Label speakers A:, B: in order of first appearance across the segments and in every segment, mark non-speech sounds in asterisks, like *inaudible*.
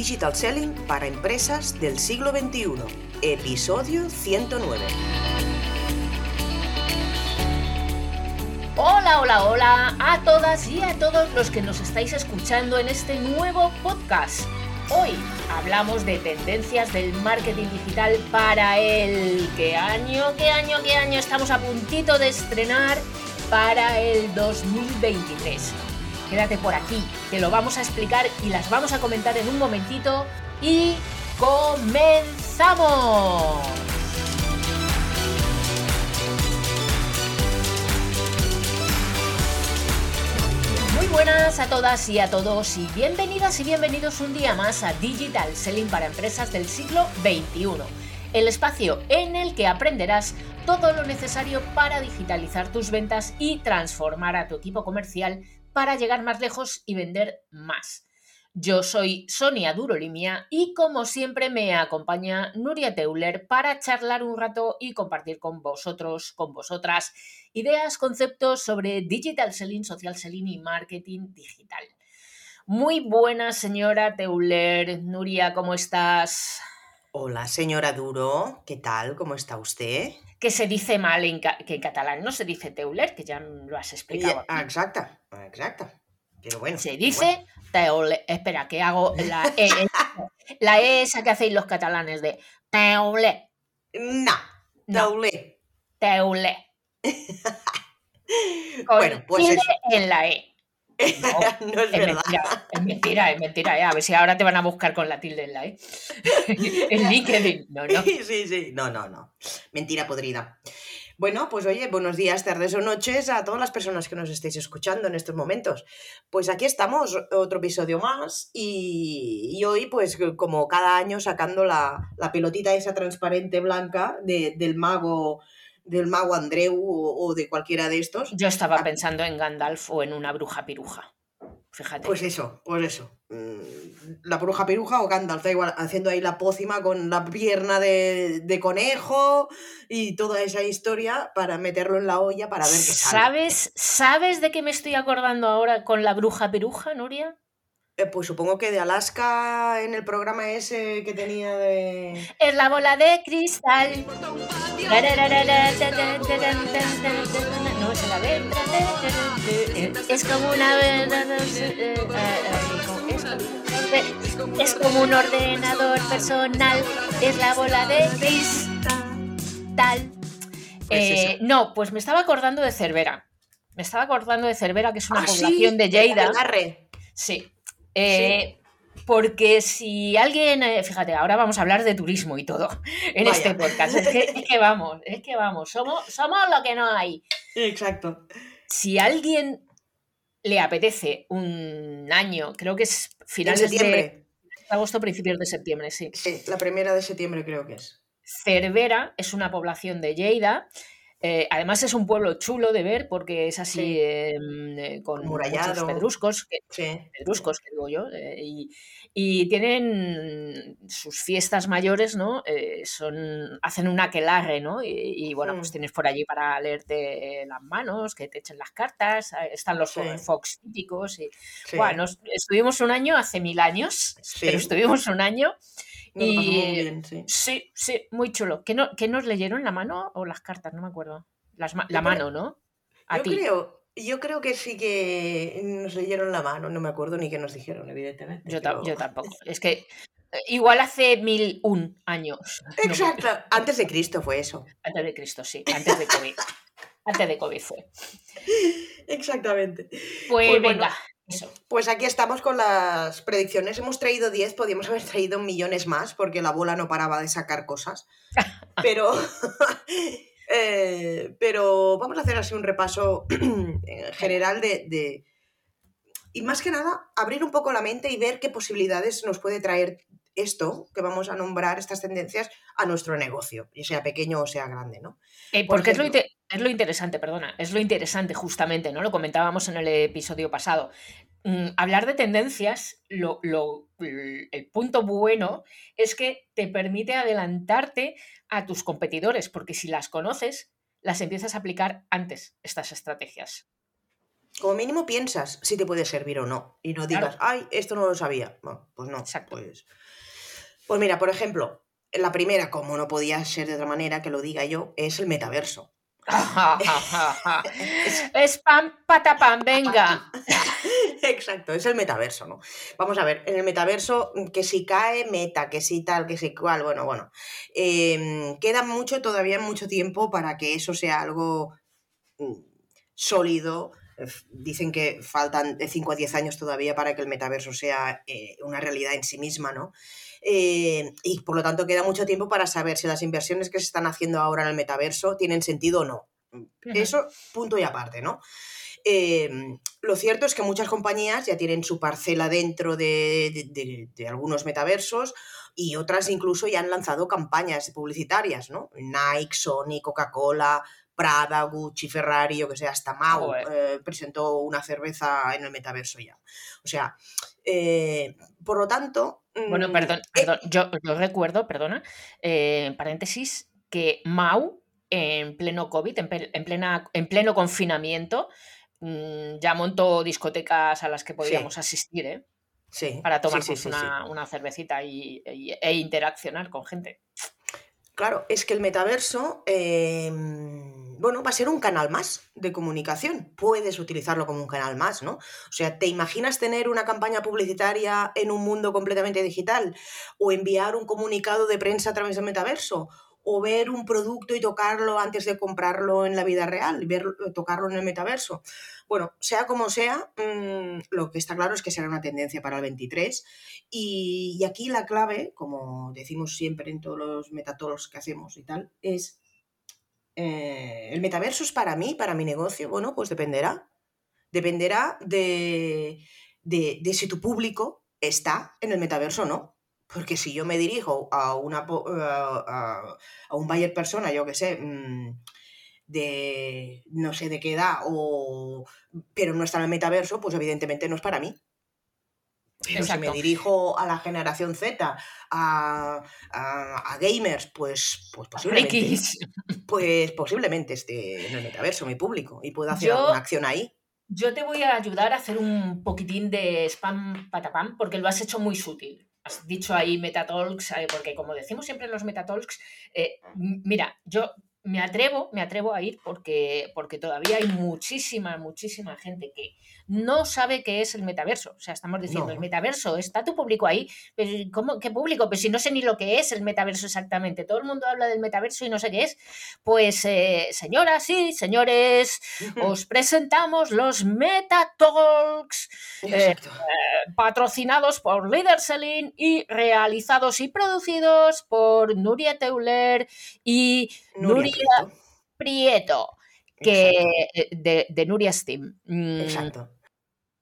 A: Digital Selling para empresas del siglo XXI, episodio 109.
B: Hola, hola, hola a todas y a todos los que nos estáis escuchando en este nuevo podcast. Hoy hablamos de tendencias del marketing digital para el... ¿Qué año, qué año, qué año estamos a puntito de estrenar para el 2023? Quédate por aquí, te lo vamos a explicar y las vamos a comentar en un momentito. Y comenzamos. Muy buenas a todas y a todos y bienvenidas y bienvenidos un día más a Digital Selling para Empresas del siglo XXI, el espacio en el que aprenderás todo lo necesario para digitalizar tus ventas y transformar a tu equipo comercial para llegar más lejos y vender más. Yo soy Sonia Durolimia y como siempre me acompaña Nuria Teuler para charlar un rato y compartir con vosotros, con vosotras, ideas, conceptos sobre digital selling, social selling y marketing digital. Muy buena señora Teuler. Nuria, ¿cómo estás?
A: Hola, señora Duro, ¿qué tal? ¿Cómo está usted?
B: Que se dice mal en que en catalán no se dice Teuler, que ya lo has explicado.
A: Ah, exacto, exacto. Pero bueno.
B: Se dice Teuler. Espera, que hago la *laughs* E. la E esa que hacéis los catalanes de Teuler.
A: No, Teuler.
B: Teuler. *laughs*
A: bueno, pues eso.
B: en la E.
A: No, no es,
B: Es
A: verdad.
B: mentira, es mentira, es mentira. eh. A ver si ahora te van a buscar con la tilde en la E. *laughs* en LinkedIn. No, no.
A: Sí, sí. No, no, no. Mentira podrida. Bueno, pues oye, buenos días, tardes o noches a todas las personas que nos estéis escuchando en estos momentos. Pues aquí estamos, otro episodio más y, y hoy pues como cada año sacando la, la pelotita esa transparente blanca de- del mago del mago Andreu o, o de cualquiera de estos.
B: Yo estaba pensando en Gandalf o en una bruja piruja. Fíjate.
A: Pues eso, pues eso. Mm, La bruja peruja o Gandalf, da igual, haciendo ahí la pócima con la pierna de, de conejo y toda esa historia para meterlo en la olla para ver qué sale.
B: ¿Sabes, ¿Sabes de qué me estoy acordando ahora con la bruja piruja, Nuria?
A: Eh, pues supongo que de Alaska en el programa ese que tenía de.
B: Es la bola de cristal. No, es la de... Es como una... Es como un ordenador personal. Es la bola de cristal. Eh, no, pues me estaba acordando de Cervera. Me estaba acordando de Cervera, que es una
A: Ah, sí,
B: población de Lleida.
A: Agarre.
B: Sí. Eh, Porque si alguien, eh, fíjate, ahora vamos a hablar de turismo y todo en
A: Vaya.
B: este podcast. Es que, es que vamos, es que vamos, somos, somos lo que no hay.
A: Exacto.
B: Si a alguien le apetece un año, creo que es
A: En
B: finales de
A: septiembre.
B: agosto, principios de septiembre, sí.
A: Sí, la primera de septiembre creo que es.
B: Cervera es una población de Lleida. Eh, además es un pueblo chulo de ver porque es así
A: Sí.
B: eh, mm, eh, con muchos
A: Amurallado.
B: pedruscos, que-
A: Sí.
B: pedruscos, que digo yo, eh, y, y tienen sus fiestas mayores, ¿no? Eh, son, hacen un aquelarre, ¿no? Y, y, bueno, pues
A: Mm.
B: tienes por allí para leerte las manos, que te echen las cartas, eh, están los
A: Sí.
B: fox típicos. Y,
A: sí.
B: Nos- estuvimos un año hace mil años, *laughs*
A: Sí.
B: pero estuvimos un año.
A: Nos lo pasamos muy
B: y-
A: bien, sí.
B: Sí, sí, muy chulo. ¿Qué, no, qué nos leyeron la mano o las cartas? No me acuerdo. Las
A: Yo
B: la
A: creo-
B: mano, ¿no? A
A: Yo
B: ti.
A: creo, yo creo que sí que nos leyeron la mano, no me acuerdo ni qué nos dijeron, evidentemente.
B: Yo, ta-
A: pero-
B: yo tampoco. Es que eh, igual hace mil un años. *laughs* No
A: Exacto, antes de Cristo fue eso.
B: antes de Cristo, sí. Antes de COVID. *laughs* antes de COVID fue.
A: Exactamente.
B: Pues,
A: Pues bueno.
B: Eso.
A: Pues aquí estamos con las predicciones. Hemos traído 10, podíamos haber traído millones más porque la bola no paraba de sacar cosas. *laughs* Pero, *laughs* eh, pero vamos a hacer así un repaso *clears throat* en general de, de- Y más que nada, abrir un poco la mente y ver qué posibilidades nos puede traer esto que vamos a nombrar, estas tendencias, a nuestro negocio, ya sea pequeño o sea grande, ¿no?
B: Eh,
A: Por
B: porque es lo, es interesante, perdona, es lo interesante justamente, ¿no? Lo comentábamos en el episodio pasado. Mm, hablar de tendencias, lo, lo- el punto bueno es que te permite adelantarte a tus competidores, porque si las conoces, las empiezas a aplicar antes, estas estrategias.
A: Como mínimo piensas si te puede servir o no. Y no digas, ay, esto no lo sabía. pues no. Pues, pues mira, por ejemplo, la primera, como no podía ser de otra manera que lo diga yo, es el metaverso. *laughs*
B: Spam, patapam, venga. *laughs*
A: Exacto, es el metaverso, ¿no? Vamos a ver, en el metaverso, que si cae, meta, que si tal, que si cual, bueno, bueno. Em, queda mucho, todavía mucho tiempo para que eso sea algo mm, sólido. Dicen que faltan de 5 a 10 años todavía para que el metaverso sea eh, una realidad en sí misma, ¿no? Eh, y por lo tanto queda mucho tiempo para saber si las inversiones que se están haciendo ahora en el metaverso tienen sentido o no. Eso, punto y aparte, ¿no? Em, lo cierto es que muchas compañías ya tienen su parcela dentro de, algunos metaversos y otras incluso ya han lanzado campañas publicitarias, ¿no? Nike, Sony, Coca-Cola, Prada, Gucci, Ferrari, yo que sé, hasta Mau eh, presentó una cerveza en el metaverso ya. O sea, eh, por lo tanto...
B: Bueno, mm, perdón, eh perdón. Yo, recuerdo, perdona, paréntesis, que Mau en pleno COVID, en, plena, en pleno confinamiento, mm, ya montó discotecas a las que podíamos asistir, ¿eh? Sí. Para tomar una, cervecita y, e interaccionar con gente.
A: Claro, es que el metaverso, em, bueno, va a ser un canal más de comunicación. Puedes utilizarlo como un canal más, ¿no? O sea, ¿te imaginas tener una campaña publicitaria en un mundo completamente digital? ¿O enviar un comunicado de prensa a través del metaverso? o ver un producto y tocarlo antes de comprarlo en la vida real, ver, tocarlo en el metaverso. Bueno, sea como sea, mm, lo que está claro es que será una tendencia para el 23 y, aquí la clave, como decimos siempre en todos los metatolos que hacemos y tal, es eh, el metaverso es para mí, para mi negocio, bueno, pues dependerá. Dependerá de, de, si tu público está en el metaverso o no. Porque si yo me dirijo a una a, un buyer persona, yo que sé, mm, de no sé de qué edad, o, pero no está en el metaverso, pues evidentemente no es para mí. Pero si me dirijo a la generación Z, a, gamers, pues, pues posiblemente. Pues posiblemente esté en el metaverso, mi público, y pueda hacer alguna acción ahí.
B: Yo te voy a ayudar a hacer un poquitín de spam patapam, porque lo has hecho muy sutil has dicho ahí Metatalks, eh, porque como decimos siempre en los Metatalks, eh, mira, yo me atrevo, me atrevo a ir porque, porque todavía hay muchísima, muchísima gente que no sabe qué es el metaverso. O sea, estamos diciendo, el metaverso, está tu público ahí. Pero ¿cómo, ¿Qué público? Pues si no sé ni lo que es el metaverso exactamente. Todo el mundo habla del metaverso y no sé qué es. Pues, eh, señoras y señores, os presentamos los Metatalks, eh, patrocinados por Leader Selling y realizados y producidos por Nuria Teuler y Nuria, Prieto. que de, de, Nuria Steam.
A: Mm, Exacto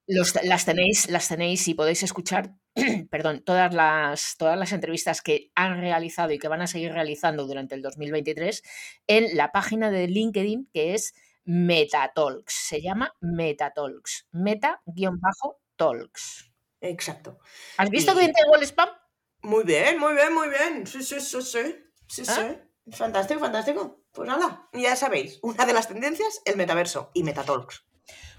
B: las, tenéis, las tenéis y podéis escuchar, *clears throat* perdón, todas las, todas las entrevistas que han realizado y que van a seguir realizando durante el 2023 en la página de LinkedIn que es Metatalks. Se llama Metatalks. Meta-talks.
A: Exacto.
B: ¿Has visto que tengo el spam?
A: Muy bien, muy bien, muy bien. Sí, sí, sí, sí. sí, ¿Ah? Fantástico, fantástico. Pues nada, ya sabéis, una de las tendencias, el metaverso y Metatalks.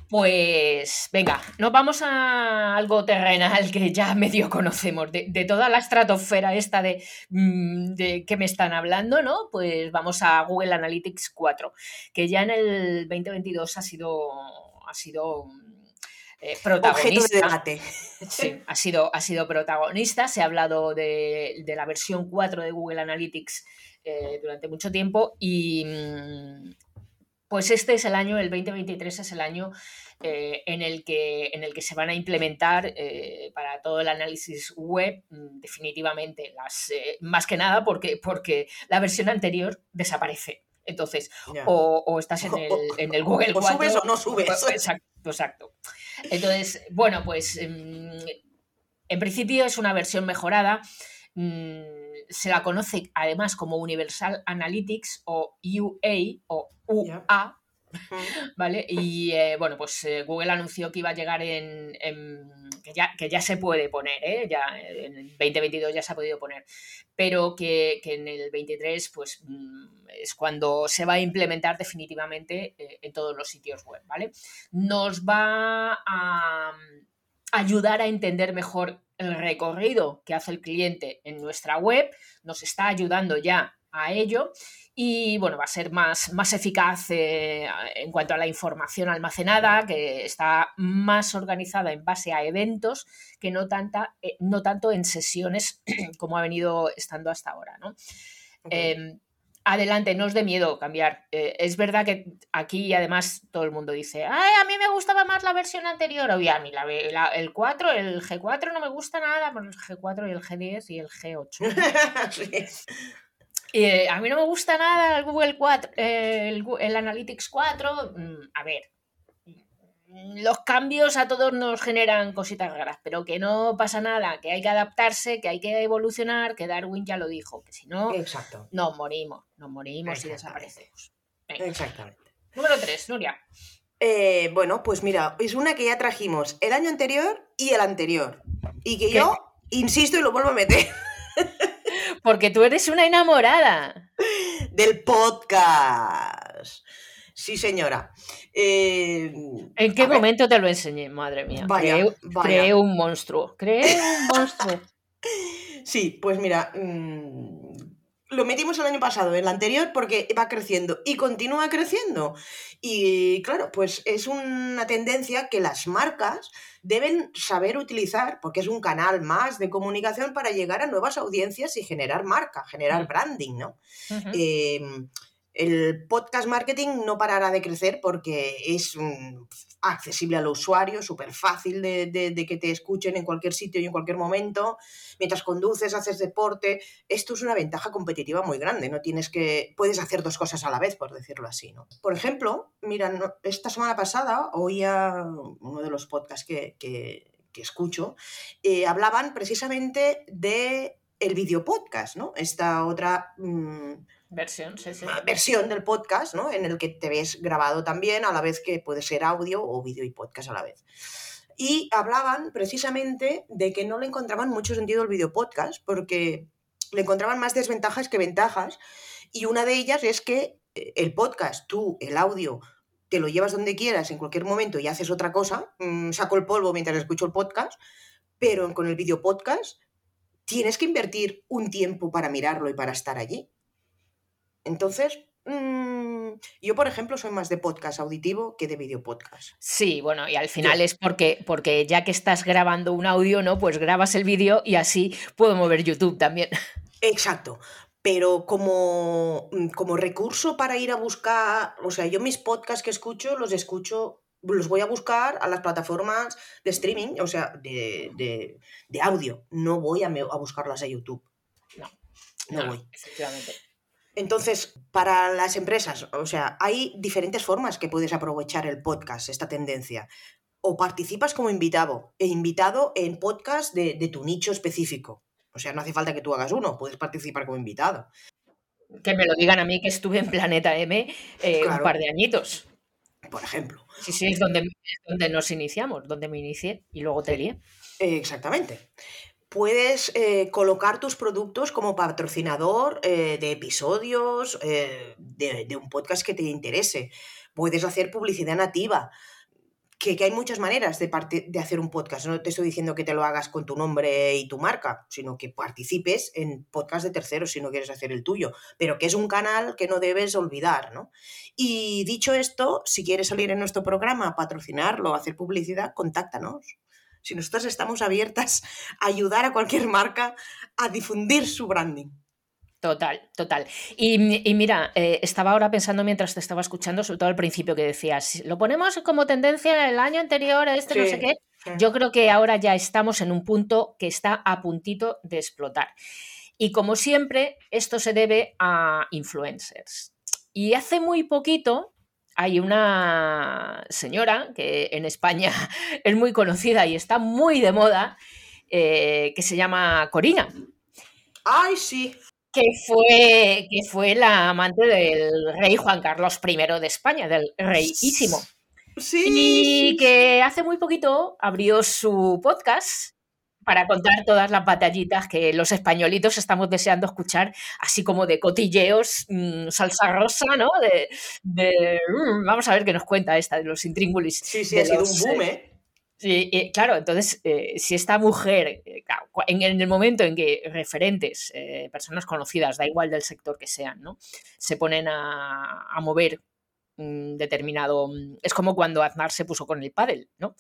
B: Pues venga, nos vamos a algo terrenal que ya medio conocemos, de, toda la estratosfera esta de, mm, de que me están hablando, ¿no? Pues vamos a Google Analytics 4, que ya en el 2022 ha sido, ha sido eh, protagonista. Sí, ha sido, ha sido protagonista. Se ha hablado de, la versión 4 de Google Analytics eh, durante mucho tiempo y, mm, pues este es el año, el 2023 es el año eh, en, el que, en el que se van a implementar eh, para todo el análisis web mm, definitivamente las, eh, más que nada porque, porque la versión anterior desaparece. Entonces, o, estás en *laughs* el, en el Google
A: o subes o no subes. *laughs*
B: Exacto, exacto. Entonces, bueno, pues em, en principio es una versión mejorada. Mm, se la conoce además como Universal Analytics o UA o UA, *laughs* ¿Vale? Y eh, bueno, pues eh, Google anunció que iba a llegar en, que, ya, que, ya, se puede poner, ¿eh? ya en el 2022 ya se ha podido poner, pero que, que en el 23 pues mm, es cuando se va a implementar definitivamente en todos los sitios web, ¿vale? Nos va a ayudar a entender mejor el recorrido que hace el cliente en nuestra web, nos está ayudando ya a ello y bueno, va a ser más, más eficaz eh, en cuanto a la información almacenada, que está más organizada en base a eventos que no, tanta, eh, no tanto en sesiones *clears throat* como ha venido estando hasta ahora. ¿no? Em, adelante, no os dé miedo cambiar. Eh, es verdad que aquí además todo el mundo dice, ay, a mí me gustaba más la versión anterior, o a mí la, el 4, el G4 no me gusta nada, por el G4 y el G10 y el G8. *laughs* Eh, a mí no me gusta nada el Google 4, el, el Analytics 4. Mm, a ver, los cambios a todos nos generan cositas raras, pero que no pasa nada, que hay que adaptarse, que hay que evolucionar, que Darwin ya lo dijo, que si no,
A: Exacto.
B: nos morimos, nos morimos y desaparecemos.
A: Exactamente.
B: Número 3, Nuria.
A: Eh, bueno, pues mira, es una que ya trajimos el año anterior y el anterior. Y que yo insisto y lo vuelvo a meter.
B: Porque tú eres una enamorada. *laughs*
A: Del podcast. Sí, señora. Eh,
B: ¿En qué momento te lo enseñé? Madre mía. creé, un monstruo. Creé un monstruo. *laughs*
A: Sí, pues mira, mm, lo metimos el año pasado, el anterior, porque va creciendo y continúa creciendo. Y claro, pues es una tendencia que las marcas deben saber utilizar, porque es un canal más de comunicación para llegar a nuevas audiencias y generar marca, generar branding, ¿no? El podcast marketing no parará de crecer porque es accesible al usuario, súper fácil de, que te escuchen en cualquier sitio y en cualquier momento. Mientras conduces, haces deporte, esto es una ventaja competitiva muy grande. No tienes que, puedes hacer dos cosas a la vez, por decirlo así. Por ejemplo, mira, esta semana pasada oía uno de los podcasts que, escucho, eh, hablaban precisamente de el video podcast, ¿no? Esta otra mm,
B: versión, sí, sí.
A: versión del podcast, ¿no? En el que te ves grabado también, a la vez que puede ser audio o vídeo y podcast a la vez. Y hablaban precisamente de que no le encontraban mucho sentido el video podcast porque le encontraban más desventajas que ventajas. Y una de ellas es que eh, el podcast, tú, el audio, te lo llevas donde quieras, en cualquier momento y haces otra cosa. Mm, saco el polvo mientras escucho el podcast, pero con el video podcast tienes que invertir un tiempo para mirarlo y para estar allí. Entonces, mm, yo, por ejemplo, soy más de podcast auditivo que de video podcast.
B: Sí, bueno, y al final es porque, porque ya que estás grabando un audio, ¿no? Pues grabas el vídeo y así puedo mover YouTube también. *laughs*
A: Exacto. Pero como, mm, como recurso para ir a buscar, o sea, yo mis podcasts que escucho los escucho los voy a buscar a las plataformas de streaming, o sea, de, audio. No voy a, a, buscarlas a YouTube.
B: No, no, voy. Efectivamente.
A: Entonces, para las empresas, o sea, hay diferentes formas que puedes aprovechar el podcast, esta tendencia. O participas como invitado, e invitado en podcast de, tu nicho específico. O sea, no hace falta que tú hagas uno, puedes participar como invitado.
B: Que me lo digan a mí que estuve en Planeta M eh, un par de añitos
A: por ejemplo.
B: Sí, sí, es donde, donde nos iniciamos, donde me inicié y luego te lié.
A: Exactamente. Puedes eh, colocar tus productos como patrocinador eh, de episodios eh, de, un podcast que te interese. Puedes hacer publicidad nativa que, hay muchas maneras de, de hacer un podcast. No te estoy diciendo que te lo hagas con tu nombre y tu marca, sino que participes en podcast de terceros si no quieres hacer el tuyo, pero que es un canal que no debes olvidar, ¿no? Y dicho esto, si quieres salir en nuestro programa, patrocinarlo, hacer publicidad, contáctanos. Si nosotros estamos abiertas a ayudar a cualquier marca a difundir su branding.
B: Total, total. Y, mira, eh, estaba ahora pensando mientras te estaba escuchando, sobre todo al principio que decías, lo ponemos como tendencia el año anterior, este no sé qué. Yo creo que ahora ya estamos en un punto que está a puntito de explotar. Y como siempre, esto se debe a influencers. Y hace muy poquito hay una señora que en España *laughs* es muy conocida y está muy de moda, eh, que se llama Corina.
A: Ay, sí.
B: que fue, que fue la amante del rey Juan Carlos I de España, del reyísimo.
A: Sí.
B: Y que hace muy poquito abrió su podcast para contar todas las batallitas que los españolitos estamos deseando escuchar, así como de cotilleos, mm, salsa rosa, ¿no? De, mm, vamos a ver qué nos cuenta esta de los intríngulis.
A: Sí, sí, ha sido un boom, ¿eh?
B: Sí, claro, entonces, eh, si esta mujer, eh, en, el momento en que referentes, eh, personas conocidas, da igual del sector que sean, ¿no? Se ponen a, a mover determinado. Mm, es como cuando Aznar se puso con el pádel, ¿no?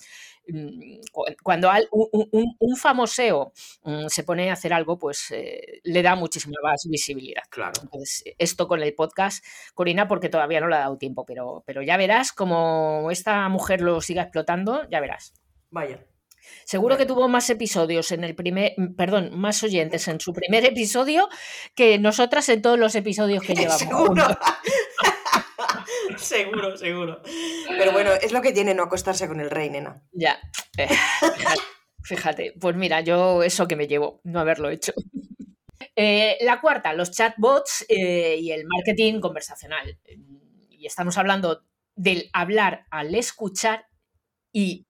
B: Mm, cuando un, un, famoseo mm, se pone a hacer algo, pues eh, le da muchísima más visibilidad.
A: Claro.
B: Entonces, esto con el podcast, Corina, porque todavía no le ha dado tiempo, pero, pero ya verás como esta mujer lo siga explotando, ya verás.
A: Vaya.
B: Seguro que tuvo más episodios en el primer, perdón, más oyentes en su primer episodio que nosotras en todos los episodios que *laughs* llevamos.
A: seguro, seguro. Pero bueno, es lo que tiene no acostarse con el rey, nena.
B: Ya. Eh, fíjate, pues mira, yo eso que me llevo, no haberlo hecho. Eh, la cuarta, los chatbots eh, y el marketing conversacional. Y estamos hablando del hablar al escuchar y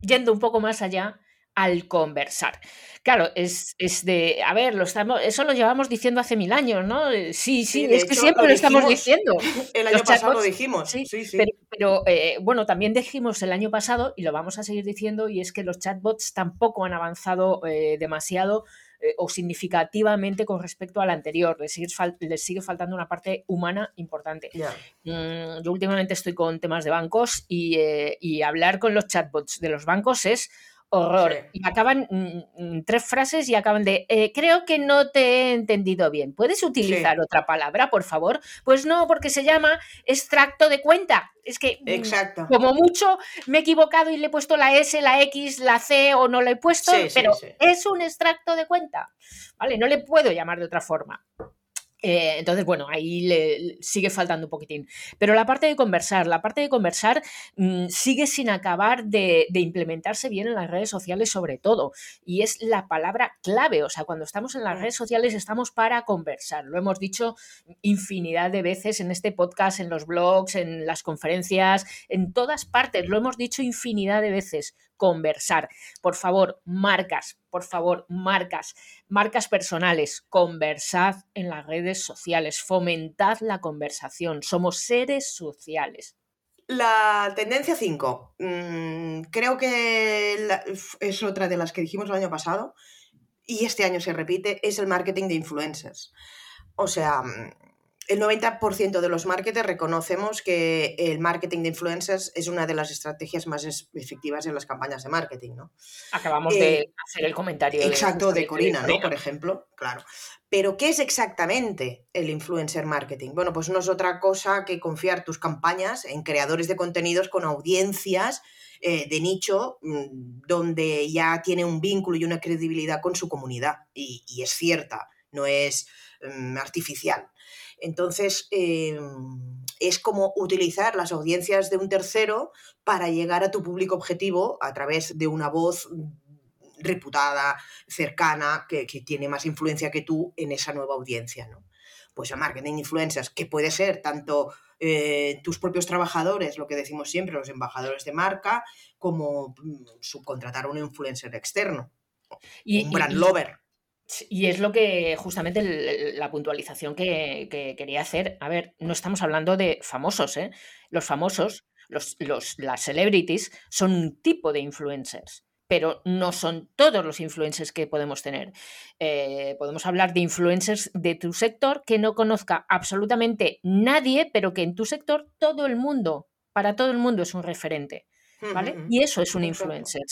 B: yendo un poco más allá, al conversar. Claro, es, de, a ver, lo estamos, eso lo llevamos diciendo hace mil años, ¿no? Eh, sí, sí, es que siempre lo, estamos diciendo. *laughs*
A: El año pasado lo dijimos, sí, sí, sí.
B: Pero, eh, bueno, también dijimos el año pasado, y lo vamos a seguir diciendo, y es que los chatbots tampoco han avanzado eh, demasiado o significativamente con respecto al anterior. Les sigue, les sigue faltando una parte humana importante. Mm, yo últimamente estoy con temas de bancos y, y hablar con los chatbots de los bancos es horror. Y acaban mm, mm, tres frases y acaban de, eh, creo que no te he entendido bien. ¿Puedes utilizar otra palabra, por favor? Pues no, porque se llama extracto de cuenta. Es que,
A: mm, Exacto.
B: como mucho, me he equivocado y le he puesto la S, la X, la C o no la he puesto, pero es un extracto de cuenta. ¿Vale? No le puedo llamar de otra forma. Eh, entonces, bueno, ahí le, sigue faltando un poquitín. Pero la parte de conversar, la parte de conversar mm, sigue sin acabar de, implementarse bien en las redes sociales sobre todo. Y es la palabra clave. O sea, cuando estamos en las redes sociales estamos para conversar. Lo hemos dicho infinidad de veces en este podcast, en los blogs, en las conferencias, en todas partes. Lo hemos dicho infinidad de veces conversar. Por favor, marcas, por favor, marcas, marcas personales, conversad en las redes sociales, fomentad la conversación, somos seres sociales.
A: La tendencia 5, mm, creo que es otra de las que dijimos el año pasado y este año se repite, es el marketing de influencers. O sea, el 90% de los marketers reconocemos que el marketing de influencers es una de las estrategias más efectivas en las campañas de marketing, ¿no?
B: Acabamos de eh, hacer el comentario.
A: Exacto, de, Corina, ¿no? Por ejemplo, claro. Pero, ¿qué es exactamente el influencer marketing? Bueno, pues no es otra cosa que confiar tus campañas en creadores de contenidos con audiencias eh, de nicho mm, donde ya tiene un vínculo y una credibilidad con su comunidad. Y, es cierta, no es mm, artificial. Entonces, em, es como utilizar las audiencias de un tercero para llegar a tu público objetivo a través de una voz reputada, cercana, que, tiene más influencia que tú en esa nueva audiencia. ¿no? Pues el marketing influencers, que puede ser tanto eh, tus propios trabajadores, lo que decimos siempre, los embajadores de marca, como mm, subcontratar a un influencer externo, un brand lover.
B: Y es lo que justamente la puntualización que, quería hacer. A ver, no estamos hablando de famosos, ¿eh? Los famosos, los, las celebrities, son un tipo de influencers, pero no son todos los influencers que podemos tener. Eh, podemos hablar de influencers de tu sector que no conozca absolutamente nadie, pero que en tu sector todo el mundo, para todo el mundo es un referente. Y eso es un influencer.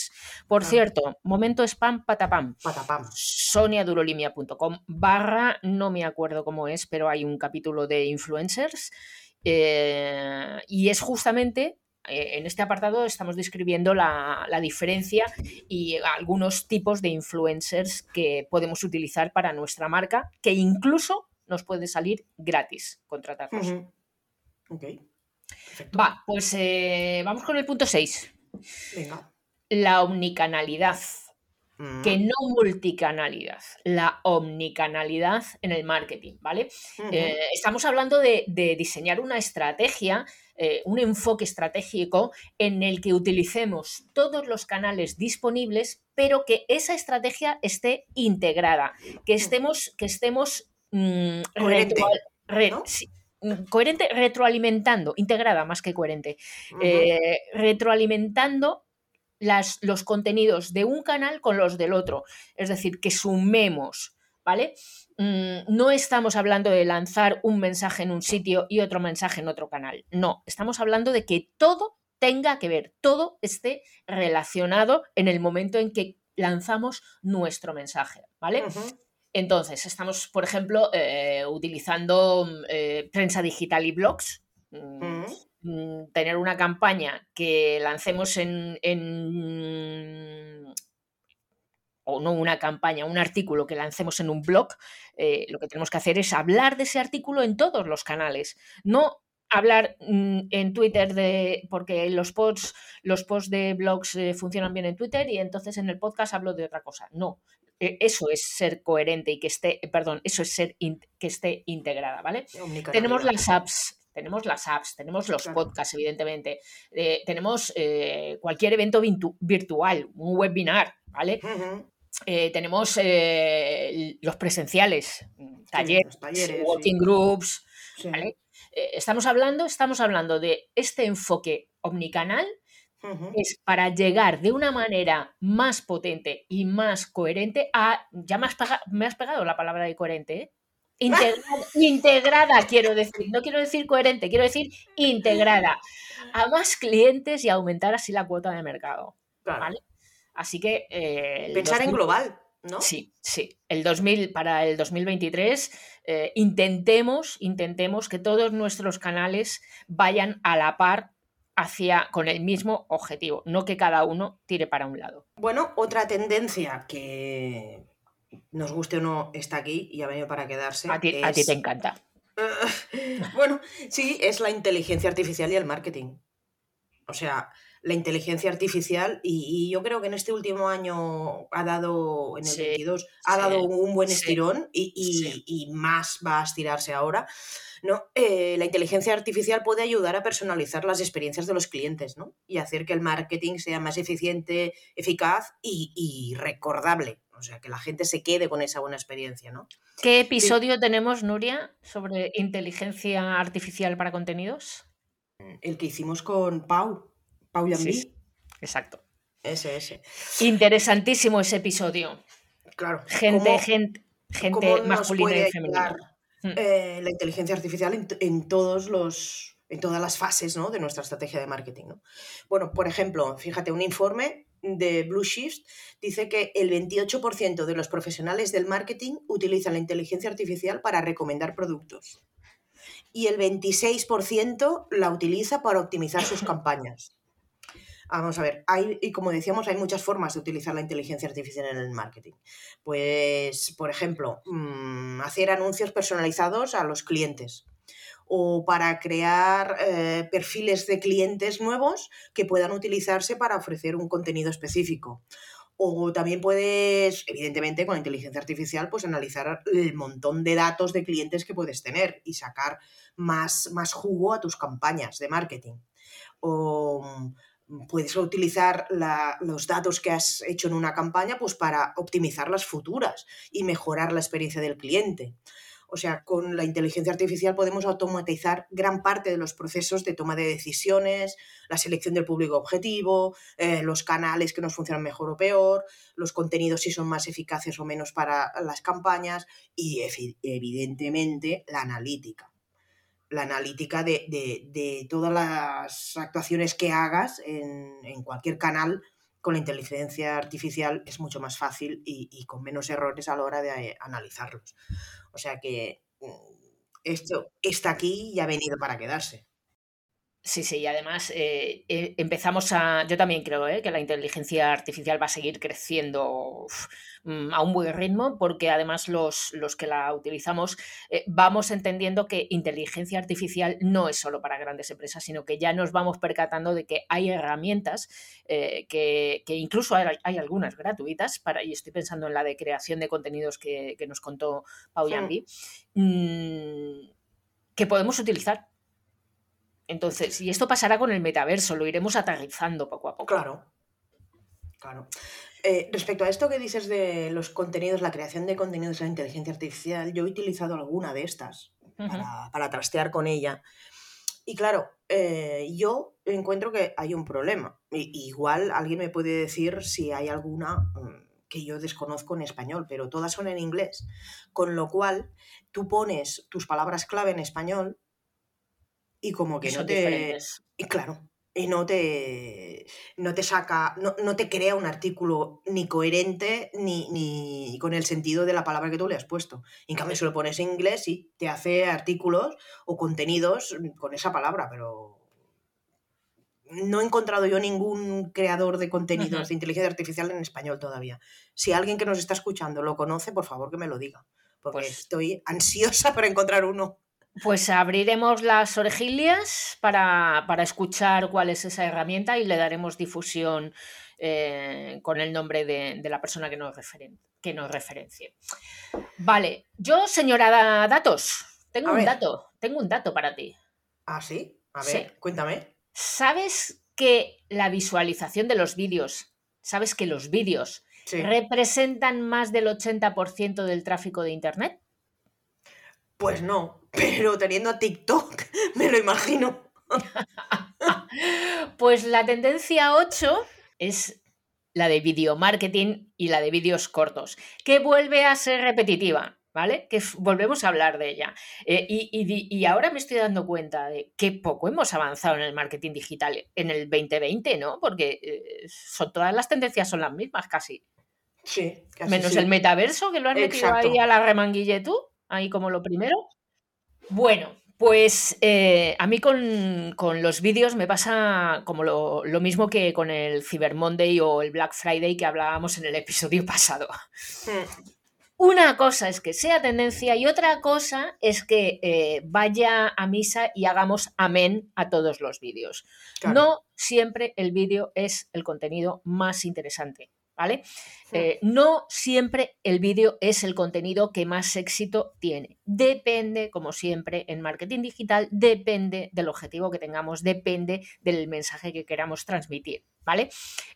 B: Por cierto, momento spam patapam.
A: Patapam.
B: soniadurolimia.com barra, no me acuerdo cómo es, pero hay un capítulo de influencers. Eh, y es justamente eh, en este apartado estamos describiendo la, diferencia y algunos tipos de influencers que podemos utilizar para nuestra marca, que incluso nos puede salir gratis contratarlos. Va, pues eh, vamos con el punto 6.
A: Venga.
B: La omnicanalidad. que
A: Mm,
B: no multicanalidad, la omnicanalidad en el marketing, ¿vale? Eh, estamos hablando de, de diseñar una estrategia, eh, un enfoque estratégico en el que utilicemos todos los canales disponibles, pero que esa estrategia esté integrada, que estemos, que estemos mm, sí, coherente, retroalimentando, integrada más que coherente, eh, retroalimentando las, los contenidos de un canal con los del otro. Es decir, que sumemos, ¿vale? Mm, no estamos hablando de lanzar un mensaje en un sitio y otro mensaje en otro canal. No, estamos hablando de que todo tenga que ver, todo esté relacionado en el momento en que lanzamos nuestro mensaje, ¿vale? Entonces, estamos, por ejemplo, eh, utilizando eh, prensa digital y blogs. Mm,
A: mm,
B: mm, tener una campaña que lancemos en, en- o no una campaña, un artículo que lancemos en un blog, eh, lo que tenemos que hacer es hablar de ese artículo en todos los canales, no hablar en Twitter de porque los posts los posts de blogs eh, funcionan bien en Twitter y entonces en el podcast hablo de otra cosa. No, eso es ser coherente y que esté, eh, perdón, eso es ser in- que esté integrada, ¿vale? Tenemos las apps, tenemos las apps, tenemos los
A: claro.
B: podcasts, evidentemente, eh, tenemos eh, cualquier evento virtual, un webinar, ¿vale? Eh, tenemos eh, los presenciales, mm,
A: Sí,
B: talleres,
A: talleres,
B: working
A: sí.
B: groups,
A: Sí.
B: ¿vale? Eh, estamos hablando, estamos hablando de este enfoque omnicanal Es para llegar de una manera más potente y más coherente a, ya me has, me has pegado la palabra de coherente, ¿eh? *laughs* Integrada, integrada, quiero decir, no quiero decir coherente, quiero decir integrada a más clientes y aumentar así la cuota de mercado,
A: Claro.
B: ¿vale? Así que eh,
A: Pensar en
B: 2000
A: global, ¿no?
B: Sí, sí. El 2000, para el 2023 eh, intentemos, intentemos que todos nuestros canales vayan a la par hacia con el mismo objetivo, no que cada uno tire para un lado.
A: Bueno, otra tendencia que nos guste o no está aquí y ha venido para quedarse
B: A ti, a ti te encanta. *laughs*
A: bueno, sí, es la inteligencia artificial y el marketing. O sea, la inteligencia artificial y, y yo creo que en este último año ha dado, en el
B: Sí,
A: 22, ha
B: sí,
A: dado un buen estirón y,
B: sí.
A: y- y más va a estirarse ahora. ¿no? Eh, la inteligencia artificial puede ayudar a personalizar las experiencias de los clientes ¿no? y hacer que el marketing sea más eficiente, eficaz y, recordable. O sea, que la gente se quede con esa buena experiencia, ¿no?
B: ¿Qué episodio tenemos, Nuria, sobre inteligencia artificial para contenidos?
A: el que hicimos con Pau, Pau
B: Sí, sí, exacto.
A: ese, ese.
B: Interesantísimo ese episodio.
A: Claro,
B: Gente,
A: cómo,
B: gente, gente
A: cómo nos
B: masculina
A: puede
B: y femenina. Mm.
A: eh, la inteligencia artificial en, todos los, en todas las fases ¿no? de nuestra estrategia de marketing. ¿no? Bueno, por ejemplo, fíjate, un informe de Blue Shift dice que el 28% de los profesionales del marketing utilizan la inteligencia artificial para recomendar productos y el 26% la utiliza para optimizar sus *coughs* campañas. Vamos a ver, hay, y como decíamos, hay muchas formas de utilizar la inteligencia artificial en el marketing. Pues, por ejemplo, mm, hacer anuncios personalizados a los clientes o para crear eh, perfiles de clientes nuevos que puedan utilizarse para ofrecer un contenido específico. O también puedes, evidentemente, con la inteligencia artificial, pues analizar el montón de datos de clientes que puedes tener y sacar más, más jugo a tus campañas de marketing. O puedes utilizar los datos que has hecho en una campaña pues para optimizar las futuras y mejorar la experiencia del cliente. O sea, con la inteligencia artificial podemos automatizar gran parte de los procesos de toma de decisiones, la selección del público objetivo, eh, los canales que nos funcionan mejor o peor, los contenidos si son más eficaces o menos para las campañas y evidentemente la analítica. La analítica de, de- todas las actuaciones que hagas en, en cualquier canal con la inteligencia artificial es mucho más fácil y, con menos errores a la hora de analizarlos. O sea que mm, esto está aquí y ha venido para quedarse.
B: Sí, sí, y además eh, eh, empezamos a. Yo también creo eh, que la inteligencia artificial va a seguir creciendo mm, a un buen ritmo, porque además los, los que la utilizamos vamos entendiendo que inteligencia artificial no es solo para grandes empresas, sino que ya nos vamos percatando de que hay herramientas que, incluso hay, algunas gratuitas, para, y estoy pensando en la de creación de contenidos que, nos contó Pau Yangui, mm, que podemos utilizar entonces, y esto pasará con el metaverso, lo iremos aterrizando poco a poco.
A: Claro, claro. Eh, respecto a esto que dices de los contenidos, la creación de contenidos en la inteligencia artificial, yo he utilizado alguna de estas para, trastear con ella. Y claro, eh, yo encuentro que hay un problema. igual alguien me puede decir si hay alguna mm, que yo desconozco en español, pero todas son en inglés. Con lo cual, tú pones tus palabras clave en español y como que no te... Y claro, y no te, no te saca, no, te crea un artículo ni coherente ni, ni, con el sentido de la palabra que tú le has puesto. En cambio, si lo pones en inglés, sí, te hace artículos o contenidos con esa palabra, pero no he encontrado yo ningún creador de contenidos de inteligencia artificial en español todavía. Si alguien que nos está escuchando lo conoce, por favor que me lo diga, porque pues estoy ansiosa *laughs* por encontrar uno.
B: Pues abriremos las orejillas para, escuchar cuál es esa herramienta y le daremos difusión eh, con el nombre de, la persona que nos, que nos referencie. Vale, yo, señora Datos, tengo un dato, tengo un dato para ti.
A: Ah, sí, a ver, cuéntame.
B: ¿Sabes que la visualización de los vídeos, sabes que los vídeos representan más del 80% del tráfico de Internet?
A: Pues no, pero teniendo a TikTok, *laughs* me lo imagino. *laughs*
B: pues la tendencia 8 es la de video marketing y la de vídeos cortos, que vuelve a ser repetitiva, ¿vale? Que volvemos a hablar de ella. Eh, y, ahora me estoy dando cuenta de qué poco hemos avanzado en el marketing digital en el 2020, ¿no? Porque eh, son, todas las tendencias son las mismas casi.
A: Sí,
B: casi Menos el metaverso, que lo has metido ahí a la remanguille tú, ahí como lo primero. Bueno, pues eh, a mí con, los vídeos me pasa como lo, mismo que con el Cyber Monday o el Black Friday que hablábamos en el episodio *laughs* pasado. Hmm. Una cosa es que sea tendencia y otra cosa es que eh, vaya a misa y hagamos amén a todos los vídeos. No siempre el vídeo es el contenido más interesante. ¿Vale? Eh, no siempre el vídeo es el contenido que más éxito tiene. Depende, como siempre, en marketing digital, depende del objetivo que tengamos, depende del mensaje que queramos transmitir, ¿vale?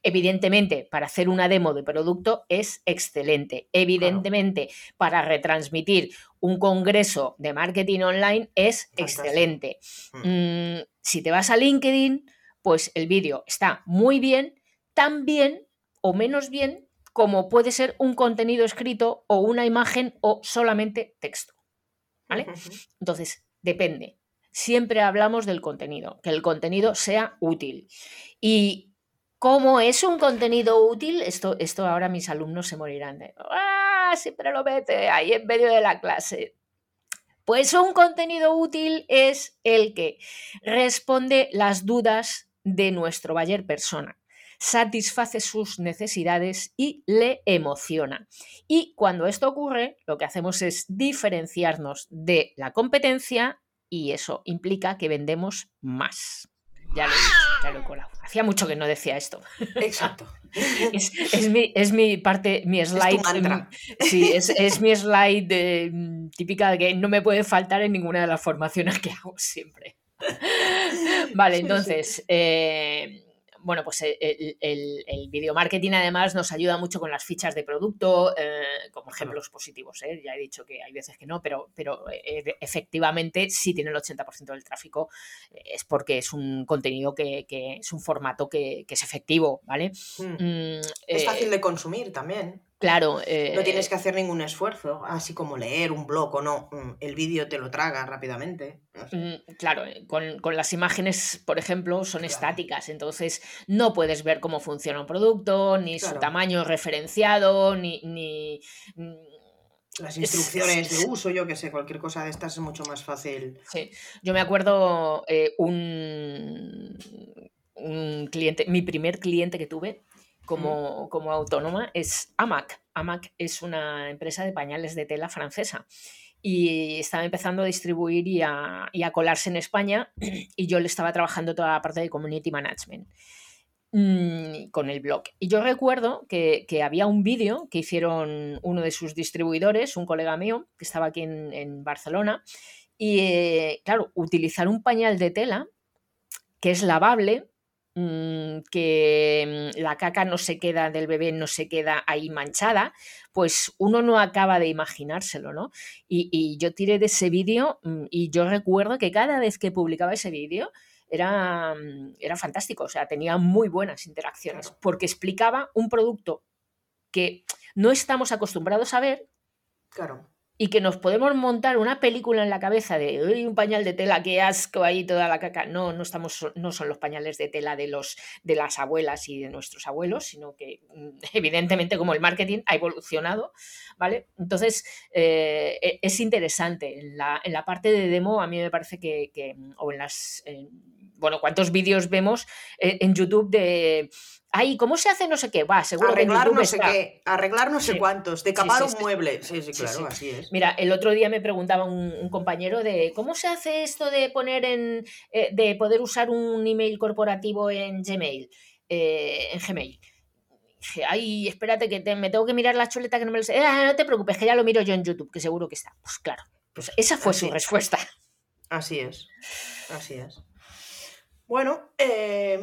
B: Evidentemente, para hacer una demo de producto es excelente. Evidentemente, para retransmitir un congreso de marketing online es excelente. Mm. Mm, si te vas a LinkedIn, pues el vídeo está muy bien. También o menos bien como puede ser un contenido escrito o una imagen o solamente texto. ¿Vale? Entonces, depende. Siempre hablamos del contenido, que el contenido sea útil. Y como es un contenido útil, esto, esto ahora mis alumnos se morirán de, ¡ah! Siempre lo mete ahí en medio de la clase. Pues un contenido útil es el que responde las dudas de nuestro Bayer persona satisface sus necesidades y le emociona. Y cuando esto ocurre, lo que hacemos es diferenciarnos de la competencia y eso implica que vendemos más. Ya lo, ya lo he colado. Hacía mucho que no decía esto. *laughs*
A: Exacto.
B: es, mi, parte, mi slide. Mm, sí, es, mi slide mm, típica de que no me puede faltar en ninguna de las formaciones que hago siempre. *laughs* Vale, entonces, eh, bueno, pues eh, el, el, video marketing además nos ayuda mucho con las fichas de producto, eh, como ejemplos positivos. ¿eh? Ya he dicho que hay veces que no, pero, pero efectivamente si tiene el 80% del tráfico es porque es un contenido que, es un formato que, es efectivo, ¿vale?
A: Hmm. Mm, es fácil de consumir también.
B: Claro.
A: no tienes eh, que hacer ningún esfuerzo, así como leer un blog o no. Mm, el vídeo te lo traga rápidamente.
B: Mm, claro, eh, con, las imágenes, por ejemplo, son estáticas, entonces no puedes ver cómo funciona un producto, ni su tamaño referenciado, ni, ni,
A: Las instrucciones de uso, yo que sé, cualquier cosa de estas es mucho más fácil.
B: Sí, yo me acuerdo eh, un, un cliente, mi primer cliente que tuve como, como autónoma es AMAC. AMAC es una empresa de pañales de tela francesa y estaba empezando a distribuir y a, a, colarse en España *clears throat* y yo le estaba trabajando toda la parte de community management mmm, con el blog. Y yo recuerdo que, que había un vídeo que hicieron uno de sus distribuidores, un colega mío, que estaba aquí en, Barcelona, y eh, claro, utilizar un pañal de tela que es lavable, que la caca no se queda del bebé, no se queda ahí manchada, pues uno no acaba de imaginárselo, ¿no? Y, y yo tiré de ese vídeo mmm, y yo recuerdo que cada vez que publicaba ese vídeo, era, era, fantástico, o sea, tenía muy buenas interacciones, claro. porque explicaba un producto que no estamos acostumbrados a ver.
A: Claro.
B: Y que nos podemos montar una película en la cabeza de Uy, un pañal de tela, qué asco ahí toda la caca. No, no estamos, no son los pañales de tela de los de las abuelas y de nuestros abuelos, sino que *laughs* evidentemente como el marketing ha evolucionado, ¿vale? Entonces eh, es interesante. En la, en la, parte de demo a mí me parece que, o en las en, bueno, ¿cuántos vídeos vemos eh, en YouTube de ay, ¿cómo se hace no sé qué? Va, seguro
A: arreglar
B: que
A: no sé está. qué, arreglar no sé sí. cuántos, decapar sí, sí, un mueble. Sí, sí, claro, así es.
B: Mira, el otro día me preguntaba un, un compañero de cómo se hace esto de poner en, eh, de poder usar un email corporativo en Gmail, eh, en Gmail. Dije, ay, espérate que te, me tengo que mirar la chuleta que no me lo sé. Ah, no te preocupes, que ya lo miro yo en YouTube, que seguro que está. Pues claro, pues esa fue
A: así
B: su respuesta.
A: Así es, así es. Bueno, eh,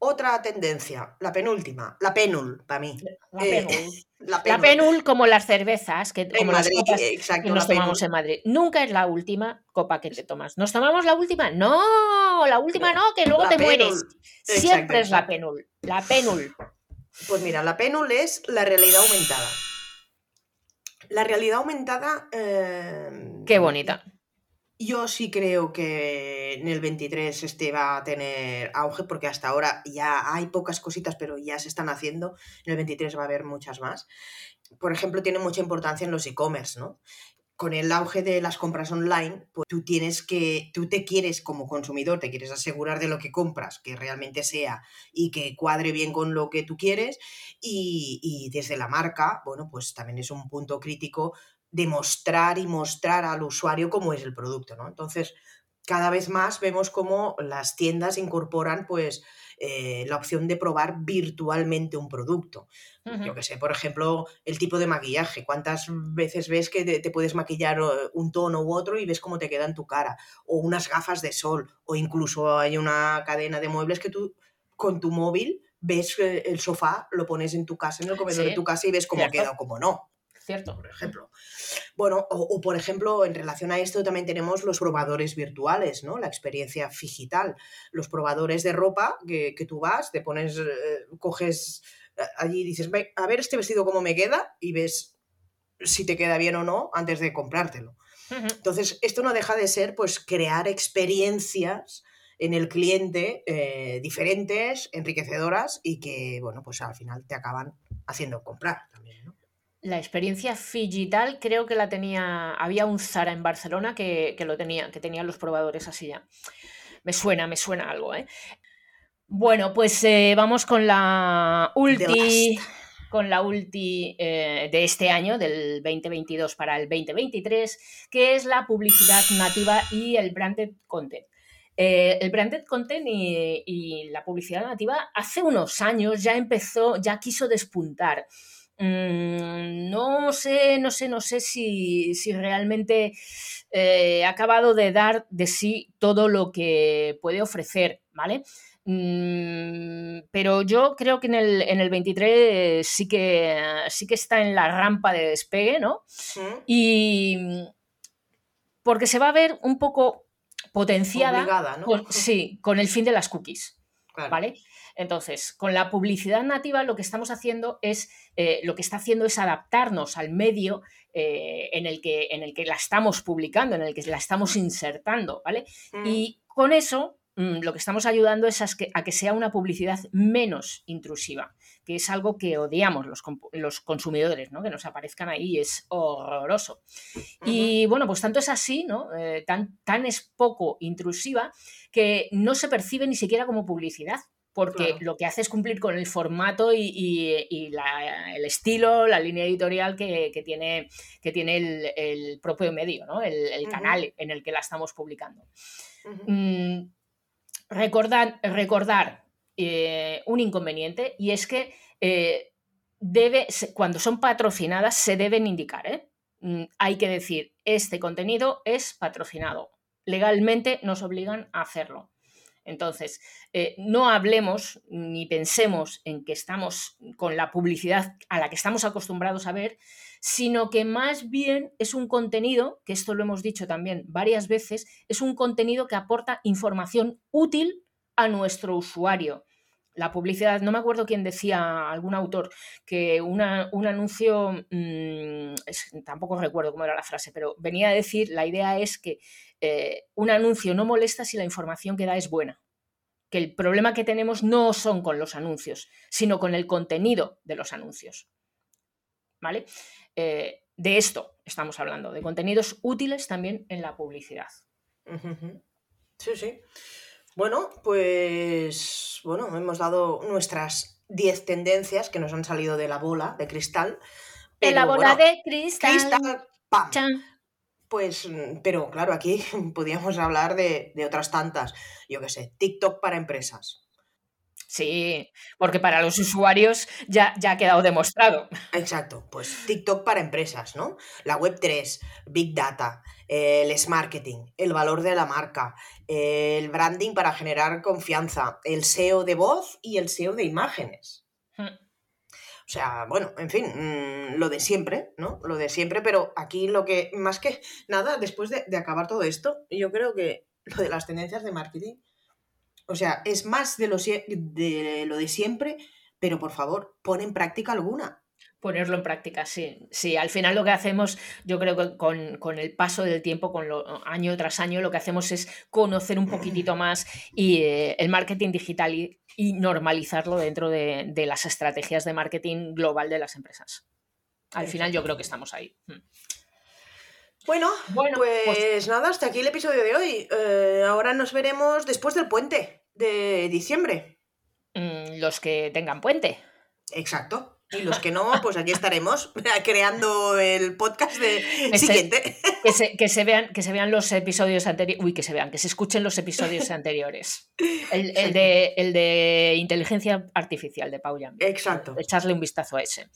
A: otra tendencia, la penúltima, la penul, para mí.
B: La penul. *laughs* Eh, la, penul. la penul. como las cervezas, que, como
A: Madrid,
B: las copas
A: exacto,
B: que nos tomamos en Madrid. Nunca es la última copa que te tomas. ¿Nos tomamos la última? No, la última no, que luego
A: la
B: te
A: penul.
B: mueres. Siempre exacto, es la penul. La penul.
A: Pues mira, la penul es la realidad aumentada. La realidad aumentada... Eh,
B: Qué bonita.
A: Yo sí creo que en el 23 este va a tener auge porque hasta ahora ya hay pocas cositas, pero ya se están haciendo. En el 23 va a haber muchas más. Por ejemplo, tiene mucha importancia en los e-commerce, ¿no? Con el auge de las compras online, pues tú tienes que, tú te quieres como consumidor, te quieres asegurar de lo que compras, que realmente sea y que cuadre bien con lo que tú quieres. Y, y desde la marca, bueno, pues también es un punto crítico demostrar y mostrar al usuario cómo es el producto, ¿no? Entonces, cada vez más vemos cómo las tiendas incorporan, pues, eh, la opción de probar virtualmente un producto. Uh -huh. Yo que sé, por ejemplo, el tipo de maquillaje. ¿Cuántas veces ves que te, te, puedes maquillar eh, un tono u otro y ves cómo te queda en tu cara? O unas gafas de sol. O incluso hay una cadena de muebles que tú con tu móvil ves el sofá, lo pones en tu casa, en el comedor sí. de tu casa y ves cómo
B: Cierto.
A: queda o cómo no.
B: Cierto.
A: Por ejemplo. Bueno, o, o, por ejemplo, en relación a esto también tenemos los probadores virtuales, ¿no? La experiencia digital. Los probadores de ropa que, que tú vas, te pones, eh, coges eh, allí y dices, a ver este vestido cómo me queda y ves si te queda bien o no antes de comprártelo. Uh -huh. Entonces, esto no deja de ser, pues, crear experiencias en el cliente eh, diferentes, enriquecedoras y que, bueno, pues al final te acaban haciendo comprar también, ¿no?
B: La experiencia digital creo que la tenía, había un Zara en Barcelona que, que lo tenía, que tenían los probadores así ya. Me suena, me suena algo, ¿eh? Bueno, pues eh, vamos con la ulti, con la ulti eh, de este año, del 2022 para el 2023, que es la publicidad nativa y el branded content. Eh, el branded content y, y, la publicidad nativa hace unos años ya empezó, ya quiso despuntar. Mm, no sé, no sé, no sé si, si realmente eh, ha acabado de dar de sí todo lo que puede ofrecer, ¿vale? Mm, pero yo creo que en el, en el 23 sí que, sí que está en la rampa de despegue, ¿no?
A: ¿Sí?
B: Y porque se va a ver un poco potenciada
A: Obligada, ¿no?
B: con, sí, con el fin de las cookies,
A: Claro.
B: ¿vale? Entonces, con la publicidad nativa lo que estamos haciendo es, eh, lo que está haciendo es adaptarnos al medio eh, en, el que, en el que la estamos publicando, en el que la estamos insertando, ¿vale?
A: Mm.
B: Y con eso mm, lo que estamos ayudando es a que, a que, sea una publicidad menos intrusiva, que es algo que odiamos los, los consumidores, ¿no? que nos aparezcan ahí, es horroroso. Y bueno, pues tanto es así, ¿no? Eh, tan, tan es poco intrusiva que no se percibe ni siquiera como publicidad porque lo que hace es cumplir con el formato y, el estilo, la línea editorial que, tiene, que tiene el, propio medio, ¿no? el, canal en el que la estamos publicando. Mm, recordar, recordar eh, un inconveniente y es que eh, debe, cuando son patrocinadas se deben indicar. ¿eh? Mm, hay que decir, este contenido es patrocinado. Legalmente nos obligan a hacerlo. Entonces, eh, no hablemos ni pensemos en que estamos con la publicidad a la que estamos acostumbrados a ver, sino que más bien es un contenido, que esto lo hemos dicho también varias veces, es un contenido que aporta información útil a nuestro usuario. La publicidad, no me acuerdo quién decía, algún autor, que un anuncio, mm, tampoco recuerdo cómo era la frase, pero venía a decir, la idea es que eh, un anuncio no molesta si la información que da es buena. Que el problema que tenemos no son con los anuncios, sino con el contenido de los anuncios. ¿Vale? Eh, de esto estamos hablando, de contenidos útiles también en la publicidad.
A: Sí, sí. Bueno, pues bueno, hemos dado nuestras 10 tendencias que nos han salido de la bola de cristal.
B: de la bola de cristal.
A: cristal ¡pam! Pues, pero claro, aquí *laughs* podríamos hablar de, otras tantas. Yo qué sé, TikTok para empresas.
B: Sí, porque para los usuarios ya, ya ha quedado demostrado.
A: Exacto, pues TikTok para empresas, ¿no? La Web 3, Big Data, el S-Marketing, el valor de la marca, el branding para generar confianza, el SEO de voz y el SEO de imágenes. O sea, bueno, en fin, mm, lo de siempre, ¿no? Lo de siempre, pero aquí lo que, más que nada, después de, acabar todo esto, yo creo que lo de las tendencias de marketing, o sea, es más de lo, de lo de siempre, pero por favor, pon en práctica alguna
B: ponerlo en práctica, sí. Sí, al final lo que hacemos, yo creo que con, el paso del tiempo, con lo, año tras año, lo que hacemos es conocer un poquitito más y, eh, el marketing digital y, normalizarlo dentro de, las estrategias de marketing global de las empresas. Al final yo creo que estamos ahí.
A: Bueno, bueno pues, pues, nada, hasta aquí el episodio de hoy. Eh, ahora nos veremos después del puente de diciembre.
B: Mm, los que tengan puente.
A: Exacto. Y los que no, pues aquí estaremos *laughs* creando el podcast de siguiente. *laughs*
B: que, se, vean, que se vean los episodios anteriores. Uy, que se vean, que se escuchen los episodios *laughs* anteriores. El, de, el de inteligencia artificial de Pau
A: Exacto.
B: Echarle un vistazo a ese.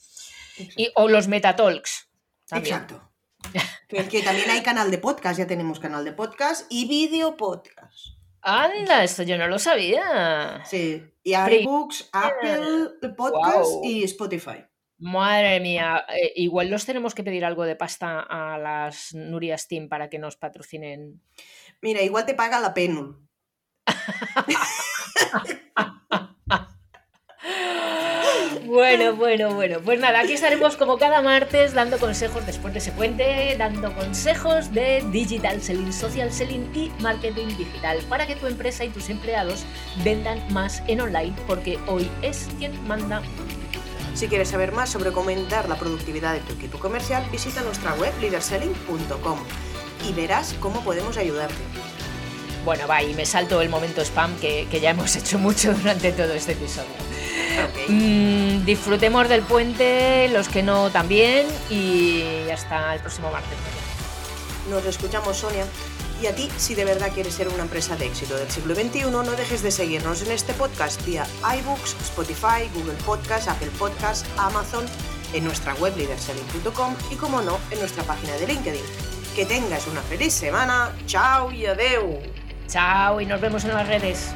B: Y, o los Metatalks.
A: Exacto. *laughs* que también hay canal de podcast, ya tenemos canal de podcast y video podcast.
B: Anda, esto yo no lo sabía.
A: Sí, y iBooks, Apple Podcast y Spotify.
B: Madre mía, eh, igual los tenemos que pedir algo de pasta a las Nurias Team para que nos patrocinen.
A: Mira, igual te paga la Penul. *laughs*
B: Bueno, bueno, bueno. Pues nada, aquí estaremos como cada martes dando consejos después de ese puente, dando consejos de digital selling, social selling y marketing digital para que tu empresa y tus empleados vendan más en online, porque hoy es quien manda.
A: Si quieres saber más sobre cómo aumentar la productividad de tu equipo comercial, visita nuestra web leaderselling.com y verás cómo podemos ayudarte.
B: Bueno, va, y me salto el momento spam que, ya hemos hecho mucho durante todo este episodio. Mm, disfrutemos del puente, los que no también, y hasta el próximo martes.
A: Nos escuchamos, Sonia. Y a ti, si de verdad quieres ser una empresa de éxito del siglo XXI, no dejes de seguirnos en este podcast vía iBooks, Spotify, Google Podcast, Apple Podcast, Amazon, en nuestra web leaderselling.com y, como no, en nuestra página de LinkedIn. Que tengas una feliz semana. Chao y adeu.
B: Chao y nos vemos en las redes.